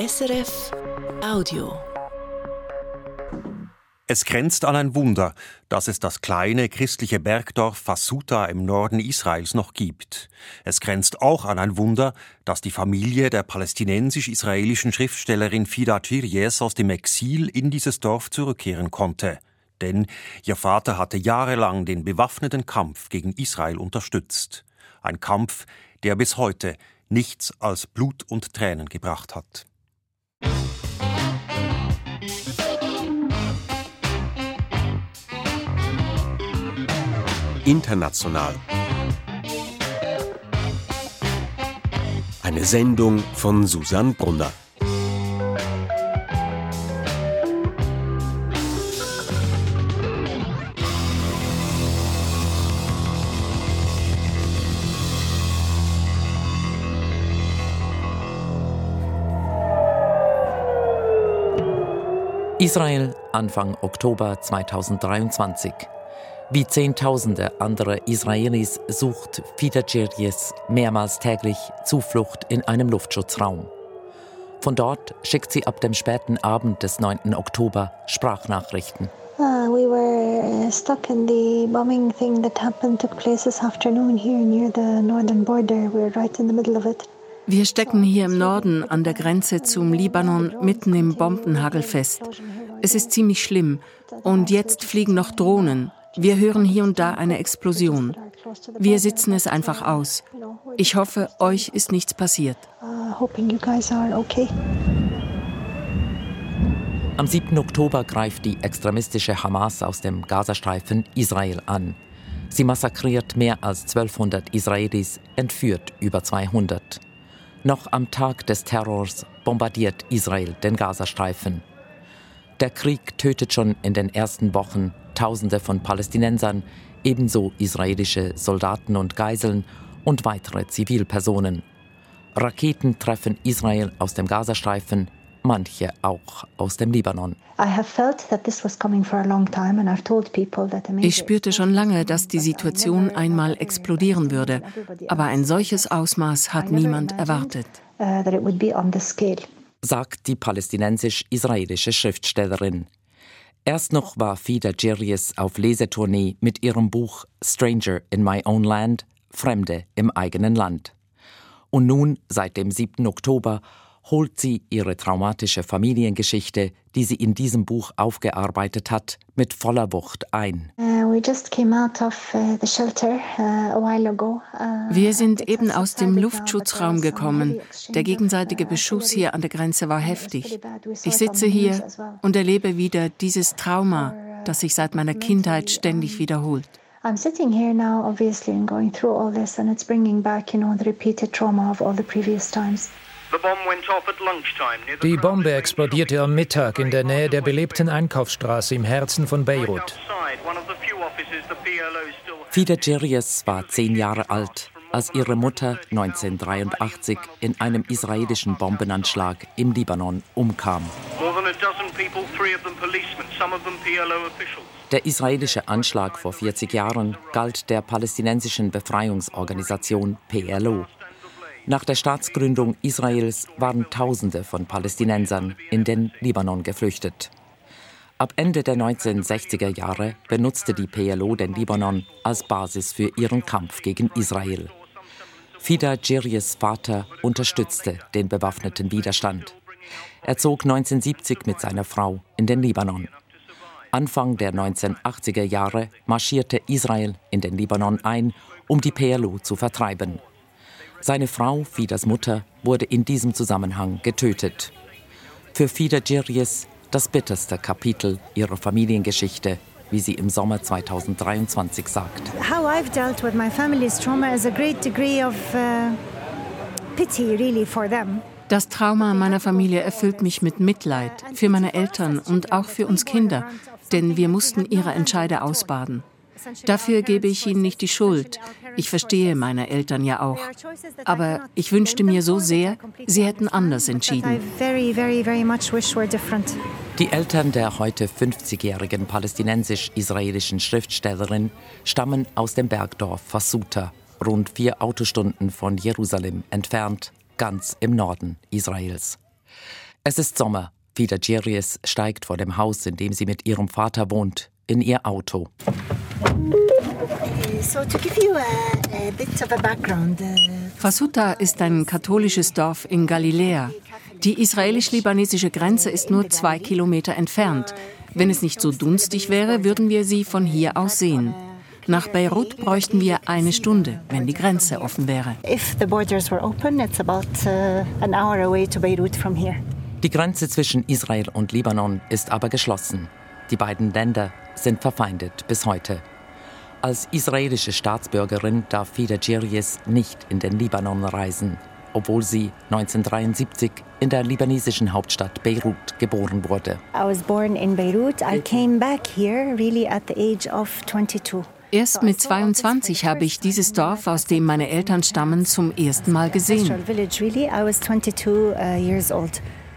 SRF Audio. Es grenzt an ein Wunder, dass es das kleine christliche Bergdorf Fasuta im Norden Israels noch gibt. Es grenzt auch an ein Wunder, dass die Familie der palästinensisch-israelischen Schriftstellerin Fida Chiries aus dem Exil in dieses Dorf zurückkehren konnte. Denn ihr Vater hatte jahrelang den bewaffneten Kampf gegen Israel unterstützt. Ein Kampf, der bis heute nichts als Blut und Tränen gebracht hat. International. Eine Sendung von Susanne Brunner. Israel Anfang Oktober 2023. Wie Zehntausende andere Israelis sucht Fida Djerjes mehrmals täglich Zuflucht in einem Luftschutzraum. Von dort schickt sie ab dem späten Abend des 9. Oktober Sprachnachrichten. Uh, we were uh, stuck in the bombing thing that happened took place this afternoon here near the northern border. We're right in the middle of it. Wir stecken hier im Norden an der Grenze zum Libanon mitten im Bombenhagel fest. Es ist ziemlich schlimm. Und jetzt fliegen noch Drohnen. Wir hören hier und da eine Explosion. Wir sitzen es einfach aus. Ich hoffe, euch ist nichts passiert. Am 7. Oktober greift die extremistische Hamas aus dem Gazastreifen Israel an. Sie massakriert mehr als 1200 Israelis, entführt über 200. Noch am Tag des Terrors bombardiert Israel den Gazastreifen. Der Krieg tötet schon in den ersten Wochen Tausende von Palästinensern, ebenso israelische Soldaten und Geiseln und weitere Zivilpersonen. Raketen treffen Israel aus dem Gazastreifen, manche auch aus dem Libanon. Ich spürte schon lange, dass die Situation einmal explodieren würde, aber ein solches Ausmaß hat niemand erwartet. Sagt die palästinensisch-israelische Schriftstellerin. Erst noch war Fida Djerjes auf Lesetournee mit ihrem Buch Stranger in My Own Land, Fremde im eigenen Land. Und nun, seit dem 7. Oktober, holt sie ihre traumatische Familiengeschichte, die sie in diesem Buch aufgearbeitet hat, mit voller Wucht ein. Uh, uh, uh, Wir sind eben aus dem Luftschutzraum gekommen. Der gegenseitige Beschuss hier an der Grenze war heftig. Ich sitze hier und erlebe wieder dieses Trauma, das sich seit meiner Kindheit ständig wiederholt. I'm sitting here now, obviously, and going through all this, and it's bringing back, you know, the repeated trauma of all the previous times. Die Bombe explodierte am Mittag in der Nähe der belebten Einkaufsstraße im Herzen von Beirut. Fida Djerias war zehn Jahre alt, als ihre Mutter 1983 in einem israelischen Bombenanschlag im Libanon umkam. Der israelische Anschlag vor 40 Jahren galt der palästinensischen Befreiungsorganisation PLO. Nach der Staatsgründung Israels waren Tausende von Palästinensern in den Libanon geflüchtet. Ab Ende der 1960er Jahre benutzte die PLO den Libanon als Basis für ihren Kampf gegen Israel. Fida Djiries Vater unterstützte den bewaffneten Widerstand. Er zog 1970 mit seiner Frau in den Libanon. Anfang der 1980er Jahre marschierte Israel in den Libanon ein, um die PLO zu vertreiben. Seine Frau, Fidas Mutter, wurde in diesem Zusammenhang getötet. Für Fida Djiries das bitterste Kapitel ihrer Familiengeschichte, wie sie im Sommer 2023 sagt. How I've dealt with my family's trauma is a great degree of uh, pity really for them. Das Trauma meiner Familie erfüllt mich mit Mitleid für meine Eltern und auch für uns Kinder, denn wir mussten ihre Entscheide ausbaden. Dafür gebe ich ihnen nicht die Schuld. Ich verstehe meine Eltern ja auch. Aber ich wünschte mir so sehr, sie hätten anders entschieden. Die Eltern der heute 50-jährigen palästinensisch-israelischen Schriftstellerin stammen aus dem Bergdorf Fasuta, rund vier Autostunden von Jerusalem entfernt, ganz im Norden Israels. Es ist Sommer. Vida Giries steigt vor dem Haus, in dem sie mit ihrem Vater wohnt, in ihr Auto. Fasuta ist ein katholisches Dorf in Galiläa. Die israelisch-libanesische Grenze ist nur zwei Kilometer entfernt. Wenn es nicht so dunstig wäre, würden wir sie von hier aus sehen. Nach Beirut bräuchten wir eine Stunde, wenn die Grenze offen wäre. Uh, die Grenze zwischen Israel und Libanon ist aber geschlossen. Die beiden Länder sind verfeindet bis heute. Als israelische Staatsbürgerin darf Fida Giries nicht in den Libanon reisen, obwohl sie 1973 in der libanesischen Hauptstadt Beirut geboren wurde. I was born in Beirut. I came back here really at the age of 22. Erst mit 22 habe ich dieses Dorf, aus dem meine Eltern stammen, zum ersten Mal gesehen. Uh,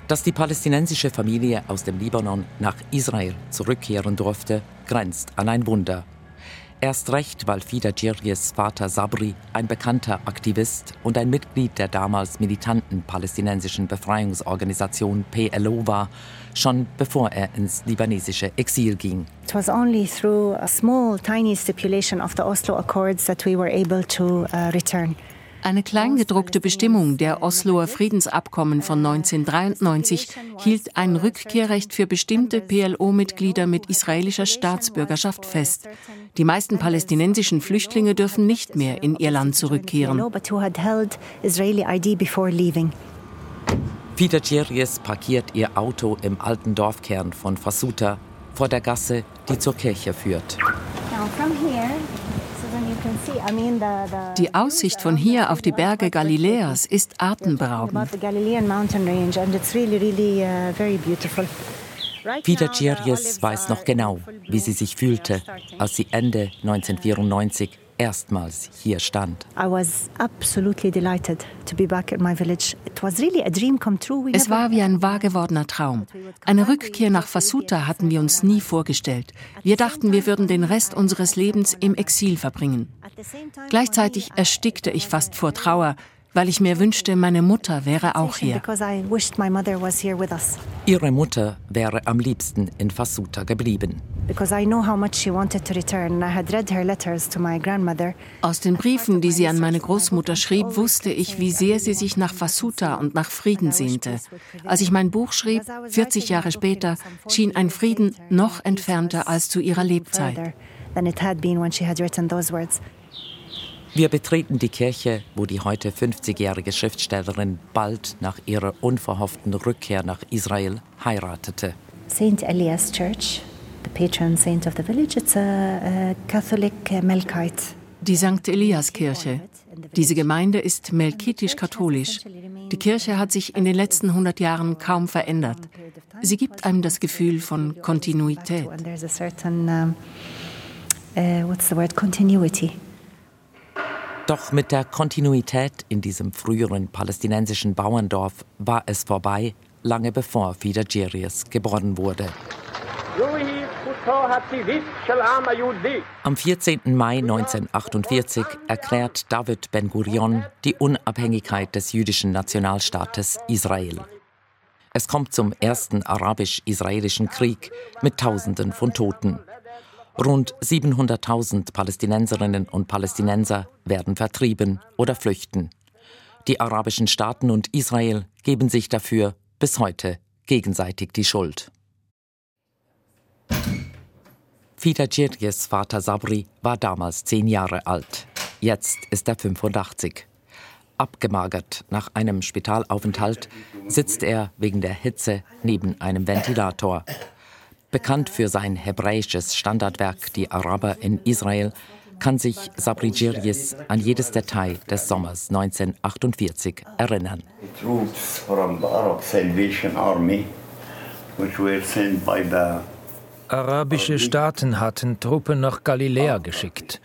Dass die palästinensische Familie aus dem Libanon nach Israel zurückkehren durfte, grenzt an ein Wunder. Erst recht, weil Fida Djiries Vater Sabri ein bekannter Aktivist und ein Mitglied der damals militanten palästinensischen Befreiungsorganisation PLO war, schon bevor er ins libanesische Exil ging. It was only through a small, tiny stipulation of the Oslo Accords that we were able to uh, return. Eine kleingedruckte Bestimmung der Osloer Friedensabkommen von 1993 hielt ein Rückkehrrecht für bestimmte PLO-Mitglieder mit israelischer Staatsbürgerschaft fest. Die meisten palästinensischen Flüchtlinge dürfen nicht mehr in ihr Land zurückkehren. Fida Djeries parkiert ihr Auto im alten Dorfkern von Fasuta vor der Gasse, die zur Kirche führt. Now from here die Aussicht von hier auf die Berge Galiläas ist atemberaubend. Vida Giries weiß noch genau, wie sie sich fühlte, als sie Ende 1994 erstmals hier stand. Es war wie ein wahr gewordener Traum. Eine Rückkehr nach Fasuta hatten wir uns nie vorgestellt. Wir dachten, wir würden den Rest unseres Lebens im Exil verbringen. Gleichzeitig erstickte ich fast vor Trauer, weil ich mir wünschte, meine Mutter wäre auch hier. Ihre Mutter wäre am liebsten in Fasuta geblieben. Aus den Briefen, die sie an meine Großmutter schrieb, wusste ich, wie sehr sie sich nach Fasuta und nach Frieden sehnte. Als ich mein Buch schrieb, 40 Jahre später, schien ein Frieden noch entfernter als zu ihrer Lebzeit. Wir betreten die Kirche, wo die heute 50-jährige Schriftstellerin bald nach ihrer unverhofften Rückkehr nach Israel heiratete. St. Elias Church, the patron saint of the village, it's a, a Catholic uh, Melkite. Die St. Elias Kirche. Diese Gemeinde ist melkitisch-katholisch. Die Kirche hat sich in den letzten 100 Jahren kaum verändert. Sie gibt einem das Gefühl von Kontinuität. Uh, what's the word? Continuity. Doch mit der Kontinuität in diesem früheren palästinensischen Bauerndorf war es vorbei, lange bevor Fida Djerius geboren wurde. Am 14. Mai 1948 erklärt David Ben-Gurion die Unabhängigkeit des jüdischen Nationalstaates Israel. Es kommt zum ersten arabisch-israelischen Krieg mit Tausenden von Toten. Rund 700.000 Palästinenserinnen und Palästinenser werden vertrieben oder flüchten. Die arabischen Staaten und Israel geben sich dafür bis heute gegenseitig die Schuld. Fida Djirjes Vater Sabri war damals zehn Jahre alt. Jetzt ist er 85. Abgemagert nach einem Spitalaufenthalt sitzt er wegen der Hitze neben einem Ventilator. Bekannt für sein hebräisches Standardwerk Die Araber in Israel, kann sich Sabri Djirjes an jedes Detail des Sommers 1948 erinnern. Arabische Staaten hatten Truppen nach Galiläa geschickt.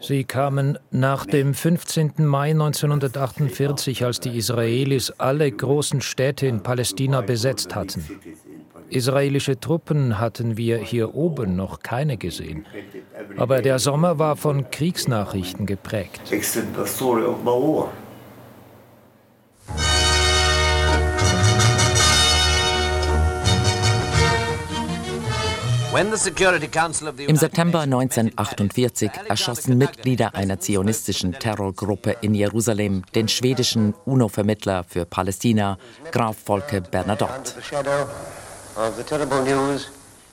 Sie kamen nach dem 15. Mai 1948, als die Israelis alle großen Städte in Palästina besetzt hatten. Israelische Truppen hatten wir hier oben noch keine gesehen. Aber der Sommer war von Kriegsnachrichten geprägt. Im September 1948 erschossen Mitglieder einer zionistischen Terrorgruppe in Jerusalem den schwedischen UNO-Vermittler für Palästina, Graf Volke Bernadotte.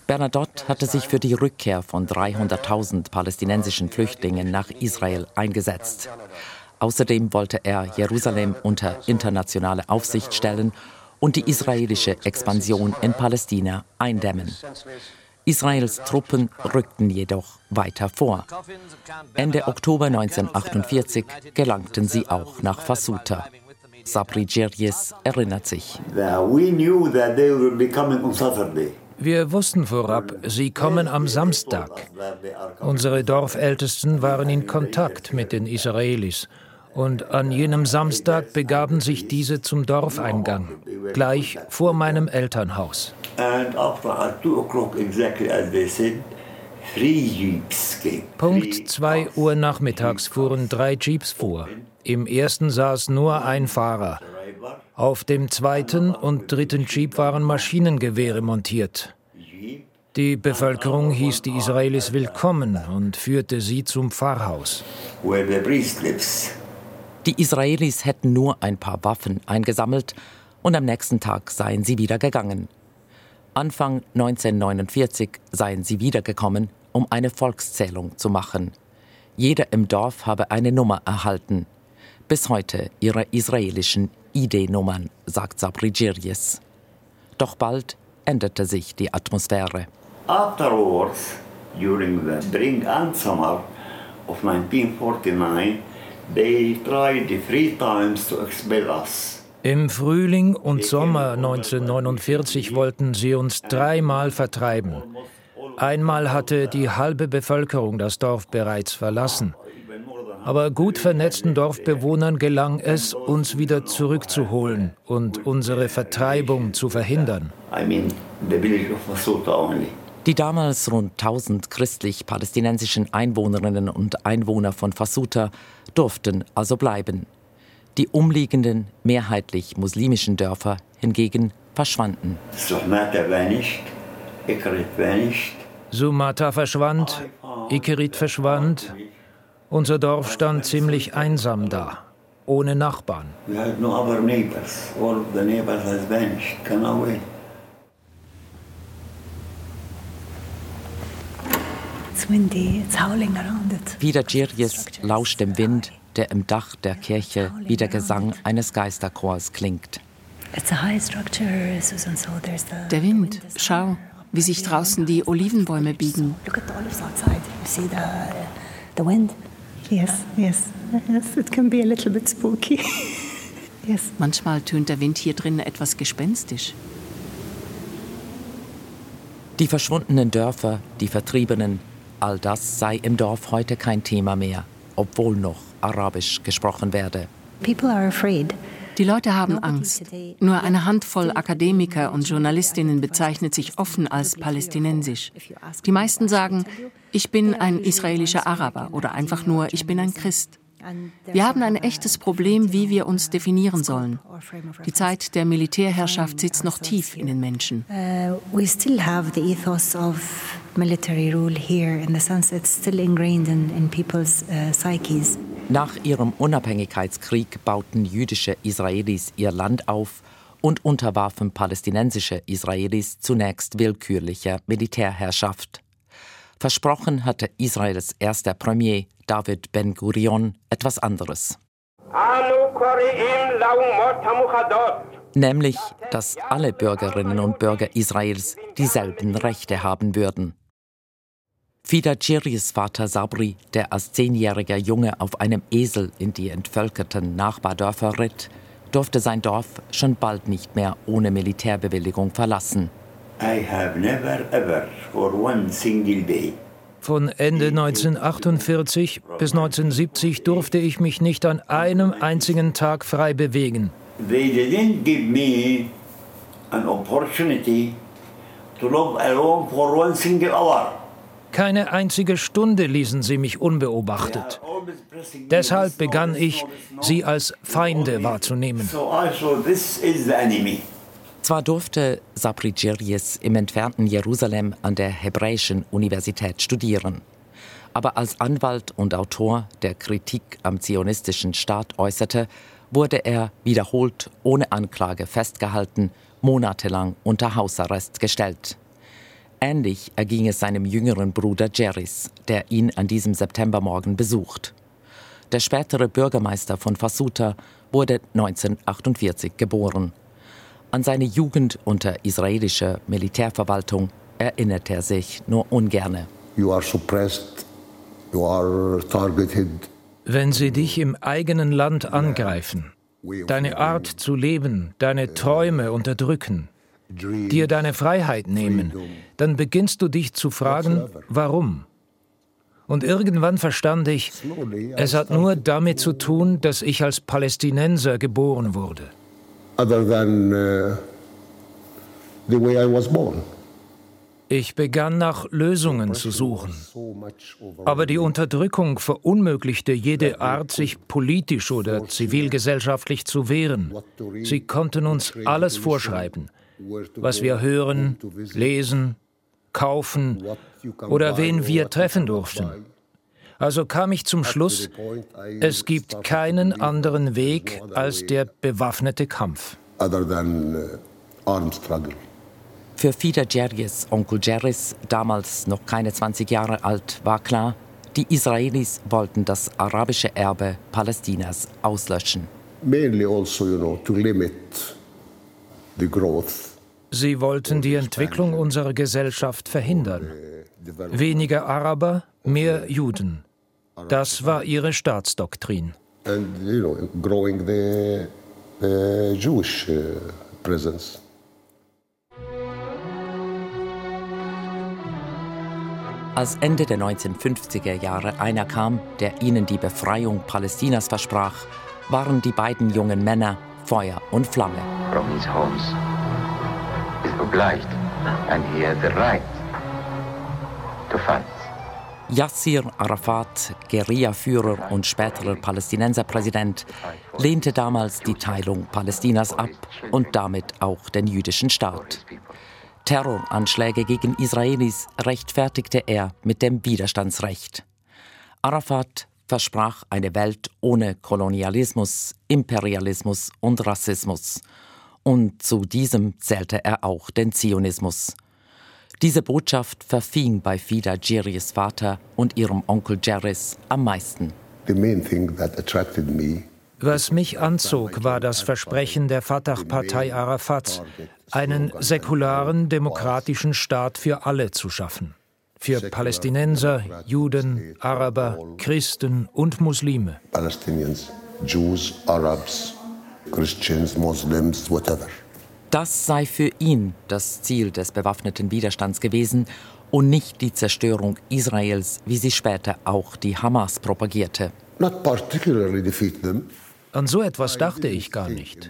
Bernadotte hatte sich für die Rückkehr von 300.000 palästinensischen Flüchtlingen nach Israel eingesetzt. Außerdem wollte er Jerusalem unter internationale Aufsicht stellen und die israelische Expansion in Palästina eindämmen. Israels Truppen rückten jedoch weiter vor. Ende Oktober 1948 gelangten sie auch nach Fasuta. Sabri Djerjes erinnert sich. Wir wussten vorab, sie kommen am Samstag. Unsere Dorfältesten waren in Kontakt mit den Israelis und an jenem Samstag begaben sich diese zum Dorfeingang, gleich vor meinem Elternhaus. Punkt 2 Uhr nachmittags fuhren drei Jeeps vor. Im ersten saß nur ein Fahrer. Auf dem zweiten und dritten Jeep waren Maschinengewehre montiert. Die Bevölkerung hieß die Israelis willkommen und führte sie zum Pfarrhaus. Die Israelis hätten nur ein paar Waffen eingesammelt und am nächsten Tag seien sie wieder gegangen. Anfang 1949 seien sie wiedergekommen, um eine Volkszählung zu machen. Jeder im Dorf habe eine Nummer erhalten. Bis heute ihre israelischen ID-Nummern, sagt Sabri Girjes. Doch bald änderte sich die Atmosphäre. Afterwards, during the Bring An Summer of 1949, im Frühling und Sommer 1949 wollten sie uns dreimal vertreiben. Einmal hatte die halbe Bevölkerung das Dorf bereits verlassen. Aber gut vernetzten Dorfbewohnern gelang es, uns wieder zurückzuholen und unsere Vertreibung zu verhindern. I mean, the village of Masuta only. Die damals rund 1000 christlich-palästinensischen Einwohnerinnen und Einwohner von Fasuta durften also bleiben. Die umliegenden, mehrheitlich muslimischen Dörfer hingegen verschwanden. Sumata verschwand, Ikerit verschwand. Unser Dorf stand ziemlich einsam da, ohne Nachbarn. We had no other neighbors. All of the neighbors has vanished, gone away. Wieder Girjes lauscht dem Wind, der im Dach der Kirche wie der Gesang eines Geisterchors klingt. Der Wind, schau, wie sich draußen die Olivenbäume biegen. Manchmal tönt der Wind hier drin etwas gespenstisch. Die verschwundenen Dörfer, die Vertriebenen, All das sei im Dorf heute kein Thema mehr, obwohl noch Arabisch gesprochen werde. Die Leute haben Angst. Nur eine Handvoll Akademiker und Journalistinnen bezeichnet sich offen als palästinensisch. Die meisten sagen, ich bin ein israelischer Araber oder einfach nur, ich bin ein Christ. Wir haben ein echtes Problem, wie wir uns definieren sollen. Die Zeit der Militärherrschaft sitzt noch tief in den Menschen. We still have the ethos of military rule here in the sense it's still ingrained in, in people's uh, psyches. Nach ihrem Unabhängigkeitskrieg bauten jüdische Israelis ihr Land auf und unterwarfen palästinensische Israelis zunächst willkürlicher Militärherrschaft. Versprochen hatte Israels erster Premier David Ben-Gurion etwas anderes. Nämlich, dass alle Bürgerinnen und Bürger Israels dieselben Rechte haben würden. Fida Chiris Vater Sabri, der als zehnjähriger Junge auf einem Esel in die entvölkerten Nachbardörfer ritt, durfte sein Dorf schon bald nicht mehr ohne Militärbewilligung verlassen. Von Ende 1948 bis 1970 durfte ich mich nicht an einem einzigen Tag frei bewegen. They didn't give me an opportunity to live alone for one single hour. Keine einzige Stunde ließen sie mich unbeobachtet. Deshalb begann ich, sie als Feinde wahrzunehmen. Zwar durfte Sabri Djiryes im entfernten Jerusalem an der Hebräischen Universität studieren, aber als Anwalt und Autor, der Kritik am zionistischen Staat äußerte, wurde er wiederholt ohne Anklage festgehalten, monatelang unter Hausarrest gestellt. Ähnlich erging es seinem jüngeren Bruder Jeris, der ihn an diesem Septembermorgen besucht. Der spätere Bürgermeister von Fasuta wurde 1948 geboren. An seine Jugend unter israelischer Militärverwaltung erinnert er sich nur ungerne. You are suppressed, you are targeted. Wenn sie dich im eigenen Land angreifen, deine Art zu leben, deine Träume unterdrücken, dir deine Freiheit nehmen, dann beginnst du dich zu fragen, warum? Und irgendwann verstand ich, es hat nur damit zu tun, dass ich als Palästinenser geboren wurde. Other than uh, the way I was born. Ich begann nach Lösungen zu suchen. Aber die Unterdrückung verunmöglichte jede Art, sich politisch oder zivilgesellschaftlich zu wehren. Sie konnten uns alles vorschreiben, was wir hören, lesen, kaufen oder wen wir treffen durften. Also kam ich zum Schluss, es gibt keinen anderen Weg als der bewaffnete Kampf. Uh, Für Fida Jerjes Onkel Jerris, damals noch keine 20 Jahre alt, war klar, die Israelis wollten das arabische Erbe Palästinas auslöschen. Mainly also, you know, to limit the growth Sie wollten die Entwicklung unserer Gesellschaft verhindern. Weniger Araber, mehr Juden. Das war ihre Staatsdoktrin. And, you know, growing the, the Jewish uh, presence. Als Ende der 1950er Jahre einer kam, der ihnen die Befreiung Palästinas versprach, waren die beiden jungen Männer Feuer und Flamme. From his homes is obliged and he has the right to fight. Yassir Arafat, Guerillaführer und späterer Palästinenserpräsident, lehnte damals die Teilung Palästinas ab und damit auch den jüdischen Staat. Terroranschläge gegen Israelis rechtfertigte er mit dem Widerstandsrecht. Arafat versprach eine Welt ohne Kolonialismus, Imperialismus und Rassismus. Und zu diesem zählte er auch den Zionismus. Diese Botschaft verfing bei Fida Jiris Vater und ihrem Onkel Jeris am meisten. Was mich anzog, war das Versprechen der Fatah-Partei Arafats, einen säkularen, demokratischen Staat für alle zu schaffen. Für Palästinenser, Juden, Araber, Christen und Muslime. Palestinians, Jews, Arabs, Christians, Muslims, whatever. Das sei für ihn das Ziel des bewaffneten Widerstands gewesen und nicht die Zerstörung Israels, wie sie später auch die Hamas propagierte. An so etwas dachte ich gar nicht.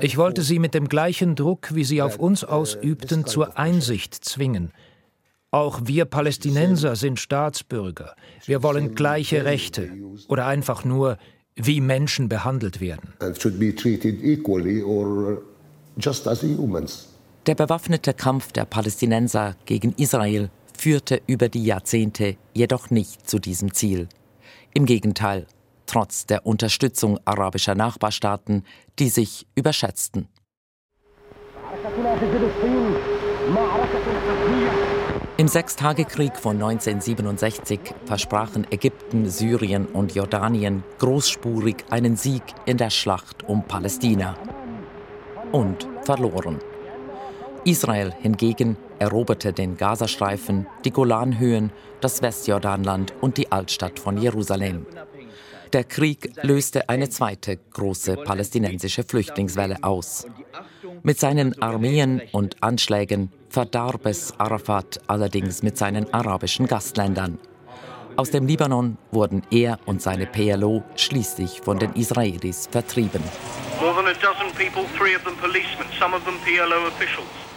Ich wollte sie mit dem gleichen Druck, wie sie auf uns ausübten, zur Einsicht zwingen. Auch wir Palästinenser sind Staatsbürger. Wir wollen gleiche Rechte oder einfach nur, wie Menschen behandelt werden. Just as humans. Der bewaffnete Kampf der Palästinenser gegen Israel führte über die Jahrzehnte jedoch nicht zu diesem Ziel. Im Gegenteil, trotz der Unterstützung arabischer Nachbarstaaten, die sich überschätzten. Im Sechstagekrieg von 1967 versprachen Ägypten, Syrien und Jordanien großspurig einen Sieg in der Schlacht um Palästina und verloren. Israel hingegen eroberte den Gazastreifen, die Golanhöhen, das Westjordanland und die Altstadt von Jerusalem. Der Krieg löste eine zweite große palästinensische Flüchtlingswelle aus. Mit seinen Armeen und Anschlägen verdarb es Arafat allerdings mit seinen arabischen Gastländern. Aus dem Libanon wurden er und seine PLO schließlich von den Israelis vertrieben.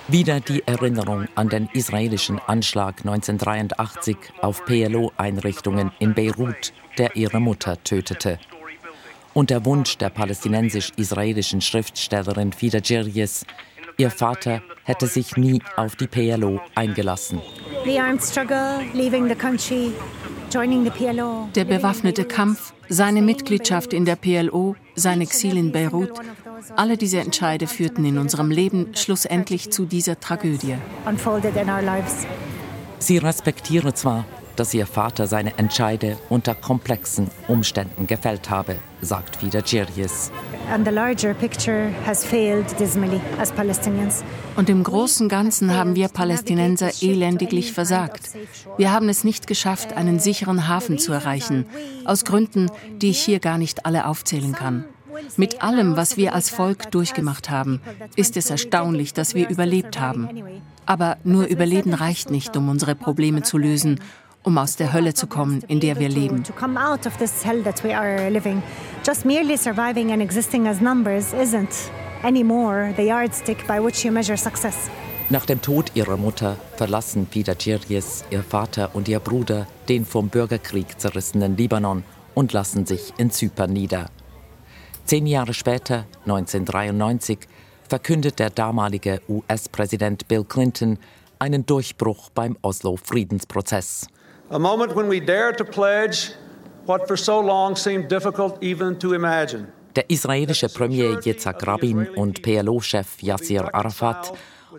Wieder die Erinnerung an den israelischen Anschlag 1983 auf PLO-Einrichtungen in Beirut, der ihre Mutter tötete. Und der Wunsch der palästinensisch-israelischen Schriftstellerin Fida Djerjes, Ihr Vater hätte sich nie auf die PLO eingelassen. Der bewaffnete Kampf, seine Mitgliedschaft in der PLO, sein Exil in Beirut, alle diese Entscheide führten in unserem Leben schlussendlich zu dieser Tragödie. Sie respektiere zwar, dass ihr Vater seine Entscheide unter komplexen Umständen gefällt habe, sagt wieder Girgis. Und im großen Ganzen haben wir Palästinenser elendiglich versagt. Wir haben es nicht geschafft, einen sicheren Hafen zu erreichen, aus Gründen, die ich hier gar nicht alle aufzählen kann. Mit allem, was wir als Volk durchgemacht haben, ist es erstaunlich, dass wir überlebt haben. Aber nur Überleben reicht nicht, um unsere Probleme zu lösen um aus der Hölle zu kommen, in der wir leben. Just merely surviving and existing as numbers isn't anymore the yardstick by which you measure success. Nach dem Tod ihrer Mutter verlassen Pida Girgis, ihr Vater und ihr Bruder den vom Bürgerkrieg zerrissenen Libanon und lassen sich in Zypern nieder. Zehn Jahre später, 1993, verkündet der damalige US-Präsident Bill Clinton einen Durchbruch beim Oslo-Friedensprozess. A moment when we dare to pledge what for so long seemed difficult even to imagine. Der israelische Premier Yitzhak Rabin und PLO-Chef Yasser Arafat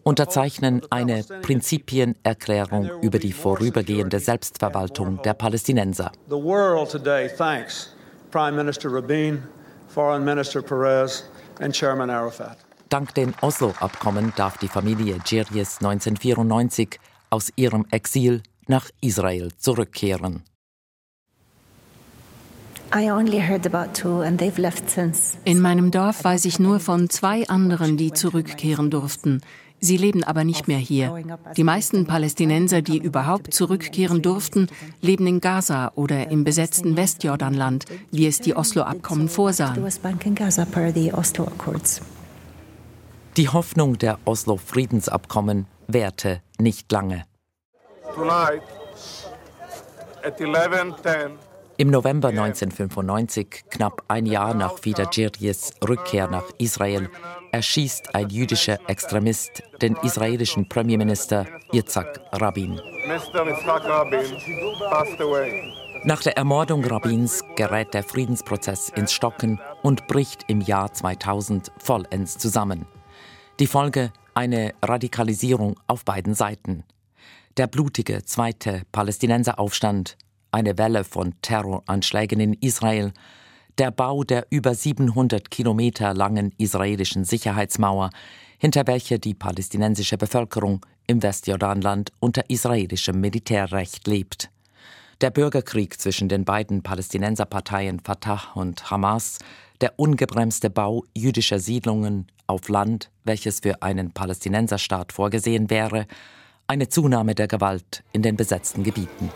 unterzeichnen eine Prinzipienerklärung über die vorübergehende Selbstverwaltung der Palästinenser. The world today thanks Prime Minister Rabin, Foreign Minister Perez and Chairman Arafat. Dank den Oslo-Abkommen darf die Familie Djerjes 1994 aus ihrem Exil nach Israel zurückkehren. In meinem Dorf weiß ich nur von zwei anderen, die zurückkehren durften. Sie leben aber nicht mehr hier. Die meisten Palästinenser, die überhaupt zurückkehren durften, leben in Gaza oder im besetzten Westjordanland, wie es die Oslo-Abkommen vorsahen. Die Hoffnung der Oslo-Friedensabkommen währte nicht lange. Im November 1995, knapp ein Jahr nach Vida Girjes Rückkehr nach Israel, erschießt ein jüdischer Extremist den israelischen Premierminister Yitzhak Rabin. Nach der Ermordung Rabins gerät der Friedensprozess ins Stocken und bricht im Jahr 2000 vollends zusammen. Die Folge eine Radikalisierung auf beiden Seiten der blutige zweite Palästinenseraufstand, eine Welle von Terroranschlägen in Israel, der Bau der über 700 Kilometer langen israelischen Sicherheitsmauer, hinter welcher die palästinensische Bevölkerung im Westjordanland unter israelischem Militärrecht lebt. Der Bürgerkrieg zwischen den beiden Palästinenserparteien Fatah und Hamas, der ungebremste Bau jüdischer Siedlungen auf Land, welches für einen Palästinenserstaat vorgesehen wäre, eine Zunahme der Gewalt in den besetzten Gebieten.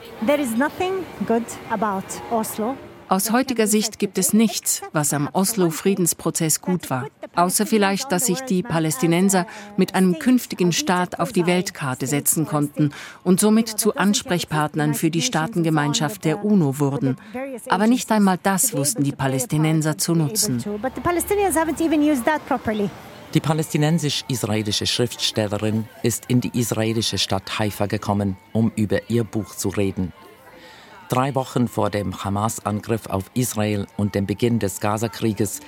Aus heutiger Sicht gibt es nichts, was am Oslo-Friedensprozess gut war, außer vielleicht, dass sich die Palästinenser mit einem künftigen Staat auf die Weltkarte setzen konnten und somit zu Ansprechpartnern für die Staatengemeinschaft der UNO wurden. Aber nicht einmal das wussten die Palästinenser zu nutzen. Die palästinensisch-israelische Schriftstellerin ist in die israelische Stadt Haifa gekommen, um über ihr Buch zu reden. Drei Wochen vor dem Hamas-Angriff auf Israel und dem Beginn des Gazakrieges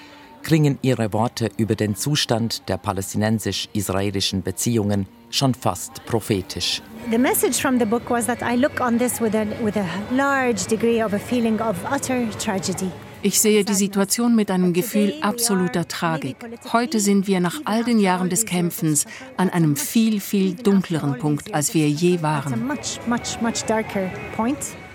klingen ihre Worte über den Zustand der palästinensisch-israelischen Beziehungen schon fast prophetisch. The message from the book was that I look on this with a, with a large degree of a feeling of utter tragedy. Ich sehe die Situation mit einem Gefühl absoluter Tragik. Heute sind wir nach all den Jahren des Kämpfens an einem viel, viel dunkleren Punkt, als wir je waren.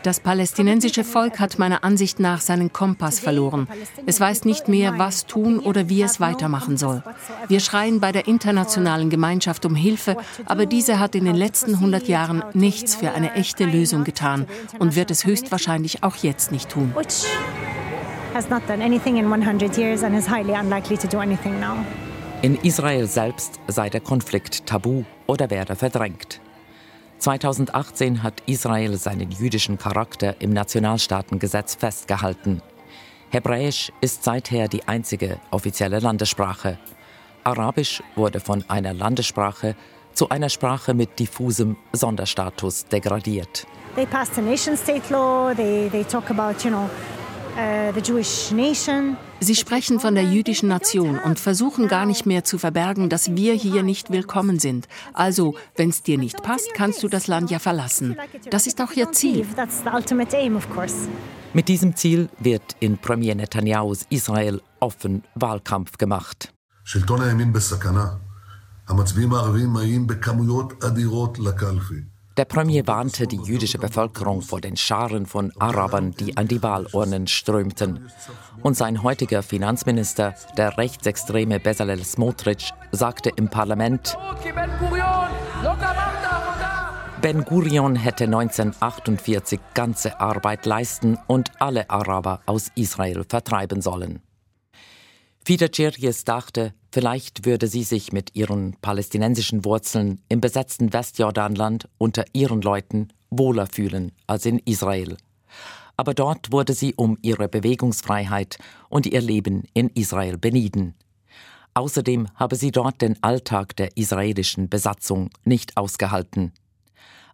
Das palästinensische Volk hat meiner Ansicht nach seinen Kompass verloren. Es weiß nicht mehr, was tun oder wie es weitermachen soll. Wir schreien bei der internationalen Gemeinschaft um Hilfe, aber diese hat in den letzten 100 Jahren nichts für eine echte Lösung getan und wird es höchstwahrscheinlich auch jetzt nicht tun has not done anything in 100 years and is highly unlikely to do anything now. In Israel selbst sei der Konflikt tabu oder werde verdrängt. 2018 hat Israel seinen jüdischen Charakter im Nationalstaatengesetz festgehalten. Hebräisch ist seither die einzige offizielle Landessprache. Arabisch wurde von einer Landessprache zu einer Sprache mit diffusem Sonderstatus degradiert. They passed a nation state law. They they talk about, you know, nation. Sie sprechen von der jüdischen Nation und versuchen gar nicht mehr zu verbergen, dass wir hier nicht willkommen sind. Also, wenn es dir nicht passt, kannst du das Land ja verlassen. Das ist auch ihr Ziel. Mit diesem Ziel wird in Premier Netanyahus Israel offen Wahlkampf gemacht. Der Premier warnte die jüdische Bevölkerung vor den Scharen von Arabern, die an die Wahlurnen strömten. Und sein heutiger Finanzminister, der rechtsextreme Bezalel Smotrich, sagte im Parlament, Ben Gurion hätte 1948 ganze Arbeit leisten und alle Araber aus Israel vertreiben sollen. Fida Cherjes dachte, vielleicht würde sie sich mit ihren palästinensischen Wurzeln im besetzten Westjordanland unter ihren Leuten wohler fühlen als in Israel. Aber dort wurde sie um ihre Bewegungsfreiheit und ihr Leben in Israel benieden. Außerdem habe sie dort den Alltag der israelischen Besatzung nicht ausgehalten.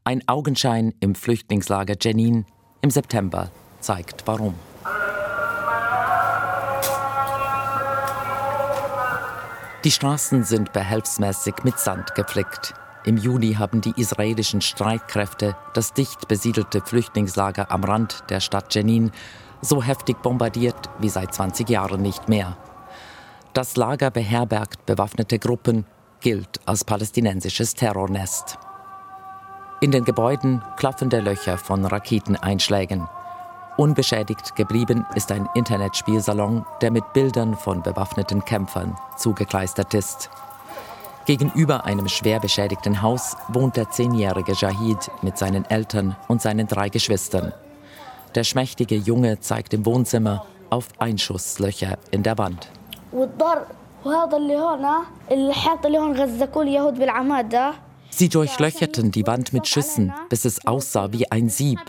Ein Augenschein im Flüchtlingslager Jenin im September zeigt warum. Die Straßen sind behelfsmäßig mit Sand geflickt. Im Juni haben die israelischen Streitkräfte das dicht besiedelte Flüchtlingslager am Rand der Stadt Jenin so heftig bombardiert wie seit 20 Jahren nicht mehr. Das Lager beherbergt bewaffnete Gruppen, gilt als palästinensisches Terrornest. In den Gebäuden klaffende Löcher von Raketeneinschlägen. Unbeschädigt geblieben ist ein Internetspielsalon, der mit Bildern von bewaffneten Kämpfern zugekleistert ist. Gegenüber einem schwer beschädigten Haus wohnt der zehnjährige Jahid mit seinen Eltern und seinen drei Geschwistern. Der schmächtige Junge zeigt im Wohnzimmer auf Einschusslöcher in der Wand. Sie durchlöcherten die Wand mit Schüssen, bis es aussah wie ein Sieb.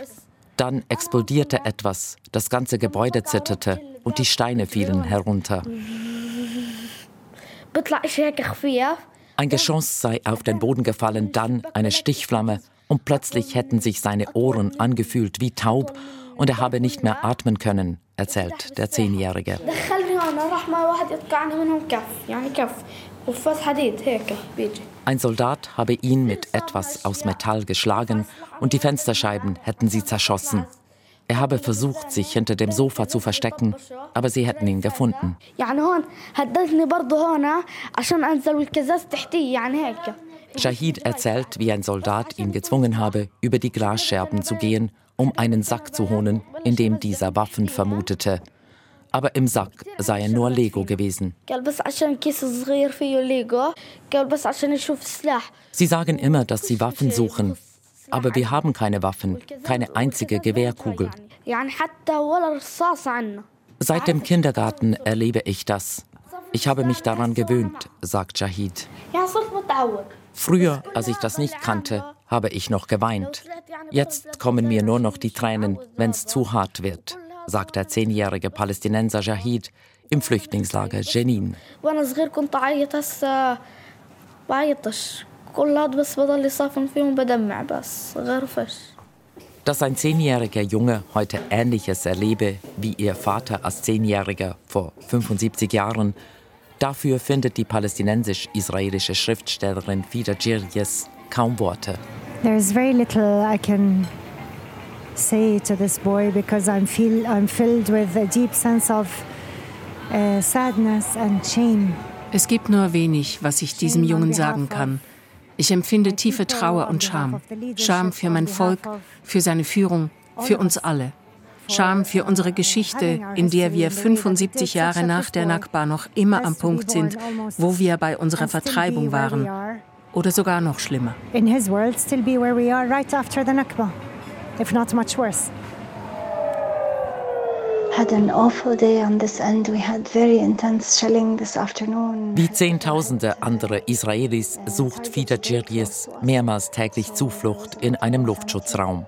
Dann explodierte etwas, das ganze Gebäude zitterte und die Steine fielen herunter. Ein Geschoss sei auf den Boden gefallen, dann eine Stichflamme. Und plötzlich hätten sich seine Ohren angefühlt wie taub und er habe nicht mehr atmen können, erzählt der Zehnjährige. Ein Soldat habe ihn mit etwas aus Metall geschlagen und die Fensterscheiben hätten sie zerschossen. Er habe versucht, sich hinter dem Sofa zu verstecken, aber sie hätten ihn gefunden. Shahid erzählt, wie ein Soldat ihn gezwungen habe, über die Glasscherben zu gehen, um einen Sack zu holen, in dem dieser Waffen vermutete aber im Sack sei nur Lego gewesen. Sie sagen immer, dass sie Waffen suchen, aber wir haben keine Waffen, keine einzige Gewehrkugel. Seit dem Kindergarten erlebe ich das. Ich habe mich daran gewöhnt, sagt Shahid. Früher, als ich das nicht kannte, habe ich noch geweint. Jetzt kommen mir nur noch die Tränen, wenn es zu hart wird sagt der zehnjährige Palästinenser Jahid im Flüchtlingslager Jenin. Dass ein zehnjähriger Junge heute Ähnliches erlebe wie ihr Vater als Zehnjähriger vor 75 Jahren, dafür findet die palästinensisch-israelische Schriftstellerin Fida Jirjes kaum Worte. There is very little I can say to this boy because I'm, feel, I'm filled with a deep sense of uh, sadness and shame. Es gibt nur wenig, was ich diesem Jungen sagen kann. Ich empfinde tiefe Trauer und Scham. Scham für mein Volk, für seine Führung, für uns alle. Scham für unsere Geschichte, in der wir 75 Jahre nach der Nakba noch immer am Punkt sind, wo wir bei unserer Vertreibung waren. Oder sogar noch schlimmer. In his world, still be where we are right after the Nakba if not much worse. Wie Zehntausende andere Israelis sucht Fida Djirjes mehrmals täglich Zuflucht in einem Luftschutzraum.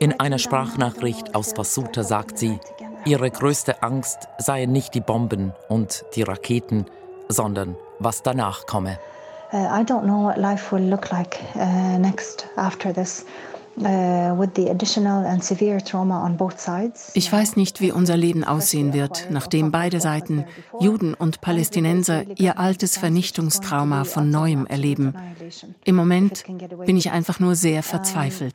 In einer Sprachnachricht aus Basuta sagt sie, ihre größte Angst seien nicht die Bomben und die Raketen, sondern was danach komme. Uh, I don't know what life will look like uh, next after this. Uh, ich weiß nicht, wie unser Leben aussehen wird, nachdem beide Seiten, Juden und Palästinenser, ihr altes Vernichtungstrauma von neuem erleben. Im Moment bin ich einfach nur sehr verzweifelt.